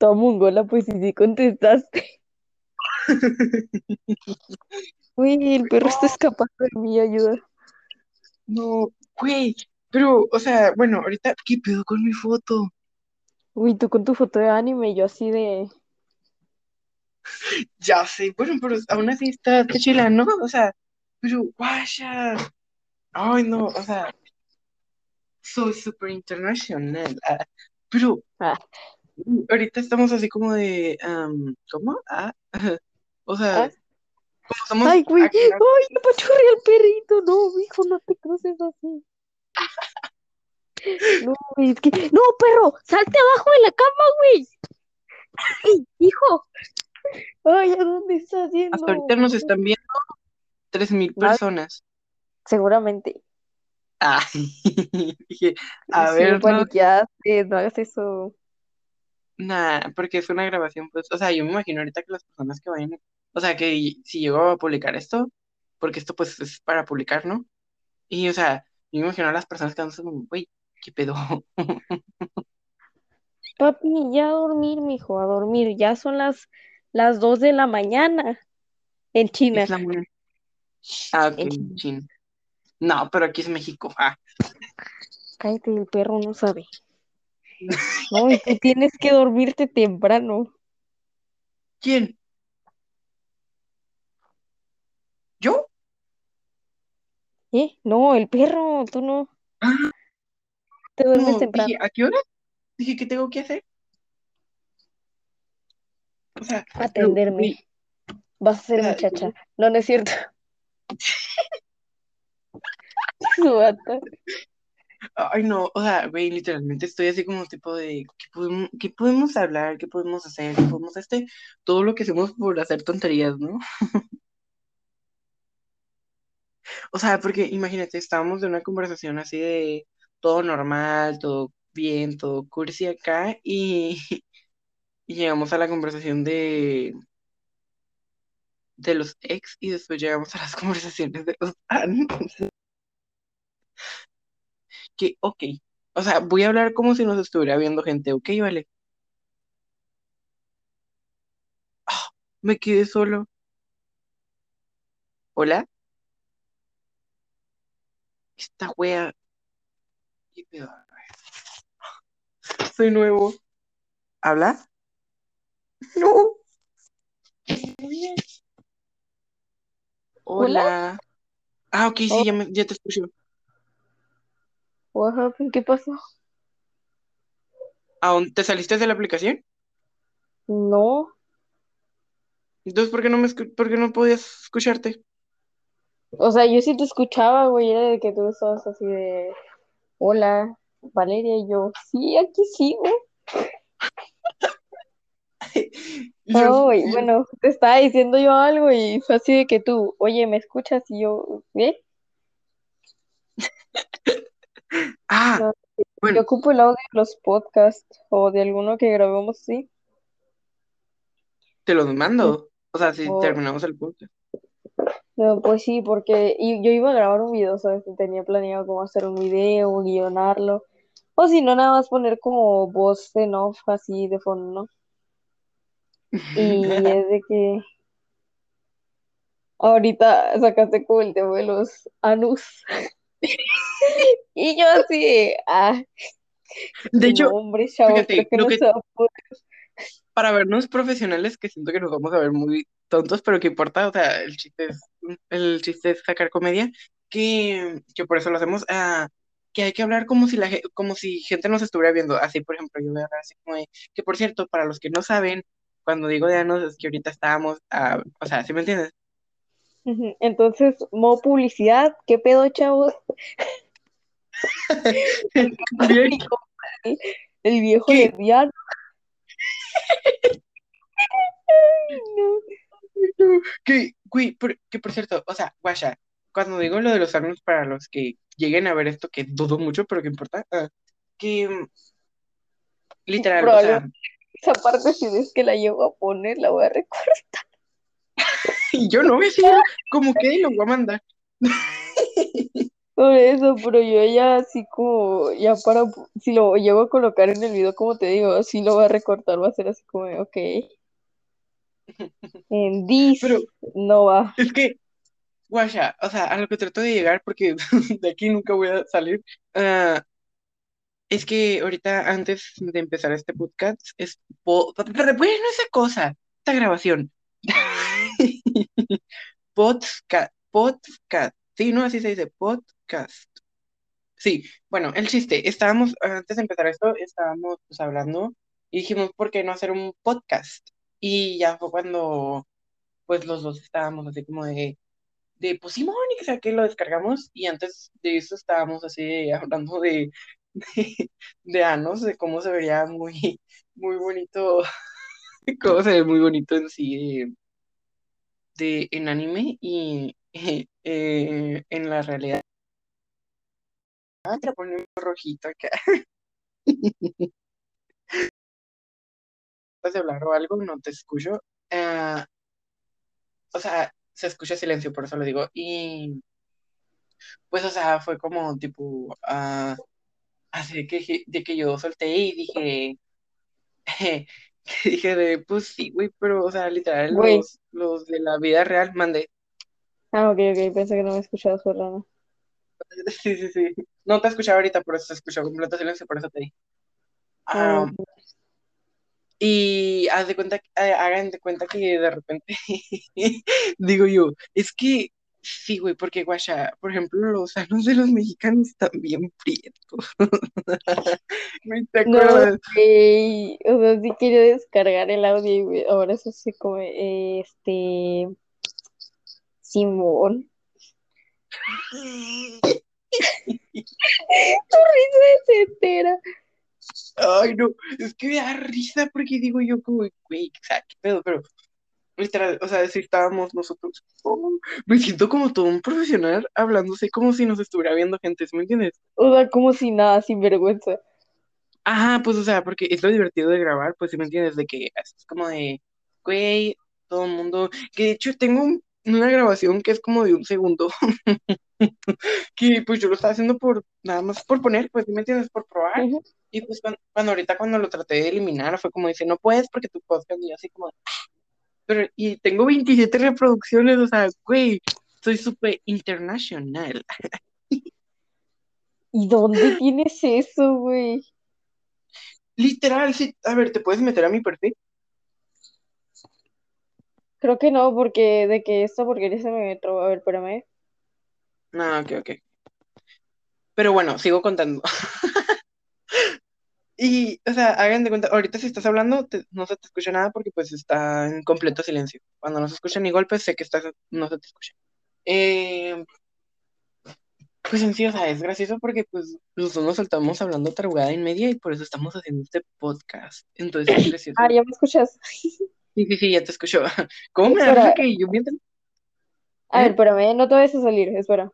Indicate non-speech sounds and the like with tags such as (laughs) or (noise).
Toda mongola, pues sí, sí contestaste. (laughs) Uy, el perro está escapando de mí, ayuda. No, güey, pero, o sea, bueno, ahorita, ¿qué pedo con mi foto? Uy, tú con tu foto de anime, yo así de. (laughs) Ya sé, bueno, pero aún así está chila, ¿no? O sea, pero, guaya. Ay, no, o sea, soy súper internacional. ah, pero Ah, ahorita estamos así como de, ¿cómo? Ah, (laughs) o sea, ah. como somos Ay, güey. Ay, me apachurré al perrito. No, hijo, no te cruces así. (laughs) No, güey, es que. No, perro, salte abajo de la cama, güey. Ey, hijo. Ay, ¿a dónde estás yendo? hasta ahorita nos están viendo tres mil personas. Seguramente. Ah, (laughs) dije, a Sí, ver, no, paniqueaste, no hagas eso. Nada, porque es una grabación, pues, o sea, yo me imagino ahorita que las personas que vayan, o sea, que si llego a publicar esto, porque esto pues es para publicar, ¿no? Y, o sea, yo me imagino a las personas que andan como, güey, ¿qué pedo? (laughs) Papi, ya a dormir, mijo, a dormir. Ya son las, las 2 de la mañana en China. Es la. Ah, ok, En China. chin. No, pero aquí es México. Ah, Cállate, el perro no sabe. No, y tú tienes que dormirte temprano. ¿quién? ¿Yo? ¿Eh? No, el perro, tú no. Ah, Te duermes no, temprano. dije, ¿a qué hora? Dije, ¿qué tengo que hacer? O sea, Atenderme. Vas a ser muchacha. No, no es cierto. (laughs) (laughs) Su bata. Ay, no, o sea, güey, literalmente estoy así como tipo de, ¿qué podemos, qué podemos hablar? ¿Qué podemos hacer? ¿Qué podemos este? Todo lo que hacemos por hacer tonterías, ¿no? (laughs) O sea, porque imagínate, estábamos de una conversación así de todo normal, todo bien, todo cursi acá, y, (laughs) llegamos a la conversación de, de los ex, y después llegamos a las (laughs) conversaciones de los an. Que, ok, o sea, voy a hablar como si nos estuviera viendo gente, ok, vale. Ah, me quedé solo. Hola, esta wea. ¿Qué pedo? Soy nuevo. ¿Habla? No. Hola. Ah, ok, sí, ya, me- ya te escucho. What happened? ¿Qué pasó? ¿Aún te saliste de la aplicación? No. Entonces, ¿por qué no me escu- por qué no podías escucharte? O sea, yo sí te escuchaba, güey, era de que tú estabas así de, hola, Valeria, y yo, sí, aquí sigo. (laughs) No, güey, bueno, te estaba diciendo yo algo y fue así de que tú, oye, ¿me escuchas? Y yo, ¿eh? (laughs) Ah, No, bueno, Yo ocupo el audio de los podcasts o de alguno que grabemos así. te los mando. O sea, si O- terminamos el podcast. No, pues sí, porque yo iba a grabar un video, ¿sabes? Tenía planeado como hacer un video, guionarlo. O si no, nada más poner como voz en off así de fondo, ¿no? Y (laughs) es de que ahorita sacaste como el tema de los anus. (laughs) (laughs) Y yo así, de, ah, De hecho, no, hombre, chavos, fíjate, que para vernos profesionales, que siento que nos vamos a ver muy tontos, pero que importa, o sea, el chiste es, el chiste es sacar comedia, que, que por eso lo hacemos, ah, que hay que hablar como si la como si gente nos estuviera viendo. Así, por ejemplo, yo voy a hablar así como de, que por cierto, para los que no saben, cuando digo de anos es que ahorita estábamos, ah, o sea, ¿sí me entiendes? Entonces, modo publicidad, ¿qué pedo, chavos? El viejo ¿Qué? lesbiano. No. que, güey, por- que por cierto, o sea, guacha, cuando digo lo de los anos para los que lleguen a ver esto, que dudo mucho, pero que importa, ah, que mm, literal, o sea, esa parte, si es que la llego a poner, la voy a recordar. (laughs) y yo no me como que lo voy a mandar. (laughs) Por eso, pero yo ya así como, ya para, si lo llego a colocar en el video, como te digo, si lo voy a recortar, va a ser así como, ok. (laughs) En this Pero no va. es que, guasha, o sea, a lo que trato de llegar, porque (laughs) de aquí nunca voy a salir, ah, es que ahorita, antes de empezar este podcast, es, po- bueno, esa cosa, esta grabación, (laughs) podcast, podcast, sí, no, así se dice, podcast. Sí, bueno, el chiste, estábamos, antes de empezar esto, estábamos pues, hablando y dijimos, ¿por qué no hacer un podcast? Y ya fue cuando, pues los dos estábamos así como de, de pues Simón, y que sea que lo descargamos, y antes de eso estábamos así (laughs) hablando de, de, de Anos, de cómo se vería muy, muy bonito, (laughs) cómo se ve muy bonito en sí de, de- en anime y (laughs) eh, en la realidad. Ah, te pone un rojito acá. (laughs) ¿Puedes hablar o algo? No te escucho. Ah, o sea, se escucha silencio, por eso lo digo. Y pues, o sea, fue como tipo, ah, así que, de que yo solté y dije, que (laughs) dije de, pues sí, güey, pero, o sea, literal, los, los de la vida real mandé. Ah, ok, ok, pensé que no me escuchabas, perdón. (laughs) Sí, sí, sí. No te escuchaba ahorita, por eso se escuchó completo silencio, por eso te dije. Ah, Ah, y haz de cuenta, eh, hagan de cuenta que de repente (laughs) digo yo, es que sí, güey, porque guacha, por ejemplo, los sanos de los mexicanos están bien prietos. (laughs) ¿Te no, acuerdas? güey. O sea, sí quería descargar el audio y güey, ahora eso sí como, este, Simón. Tu risa es entera. Ay, no, es que me da risa porque digo yo como, güey, o sea, qué pedo, pero literal, o sea, si estábamos nosotros, oh, me siento como todo un profesional hablándose como si nos estuviera viendo gente, ¿sí ¿me entiendes? O sea, como si nada, sin vergüenza. Ajá, pues, o sea, porque es lo divertido de grabar, pues, ¿sí me entiendes? De que es como de, güey, todo el mundo, que de hecho tengo un- una grabación que es como de un segundo, (laughs) que pues yo lo estaba haciendo por, nada más por poner, pues, ¿sí me entiendes? Por probar. Y pues cuando, cuando ahorita cuando lo traté de eliminar fue como dice, no puedes porque tu podcast, y yo así como, pero, y tengo 27 reproducciones, o sea, güey, soy súper internacional. (laughs) ¿Y dónde tienes eso, güey? Literal, sí, a ver, ¿te puedes meter a mi perfil? Creo que no, porque de que esta porquería se me trabó. A ver, espérame. No, ok, ok. Pero bueno, sigo contando. (laughs) Y, o sea, hagan de cuenta, ahorita si estás hablando, te- no se te escucha nada porque pues está en completo silencio. Cuando no se escuchan ni golpes, sé que estás, no se te escucha. Eh, pues en sí, o sea, es gracioso porque pues los dos nos saltamos hablando tarugada y media y por eso estamos haciendo este podcast. Entonces es (laughs) gracioso. Ah, ¿ya me escuchas? (laughs) Sí, sí, sí, ya te escucho. (laughs) ¿Cómo me da que yo mientras... A ver, ¿Eh? espérame, no te vayas a salir, espera.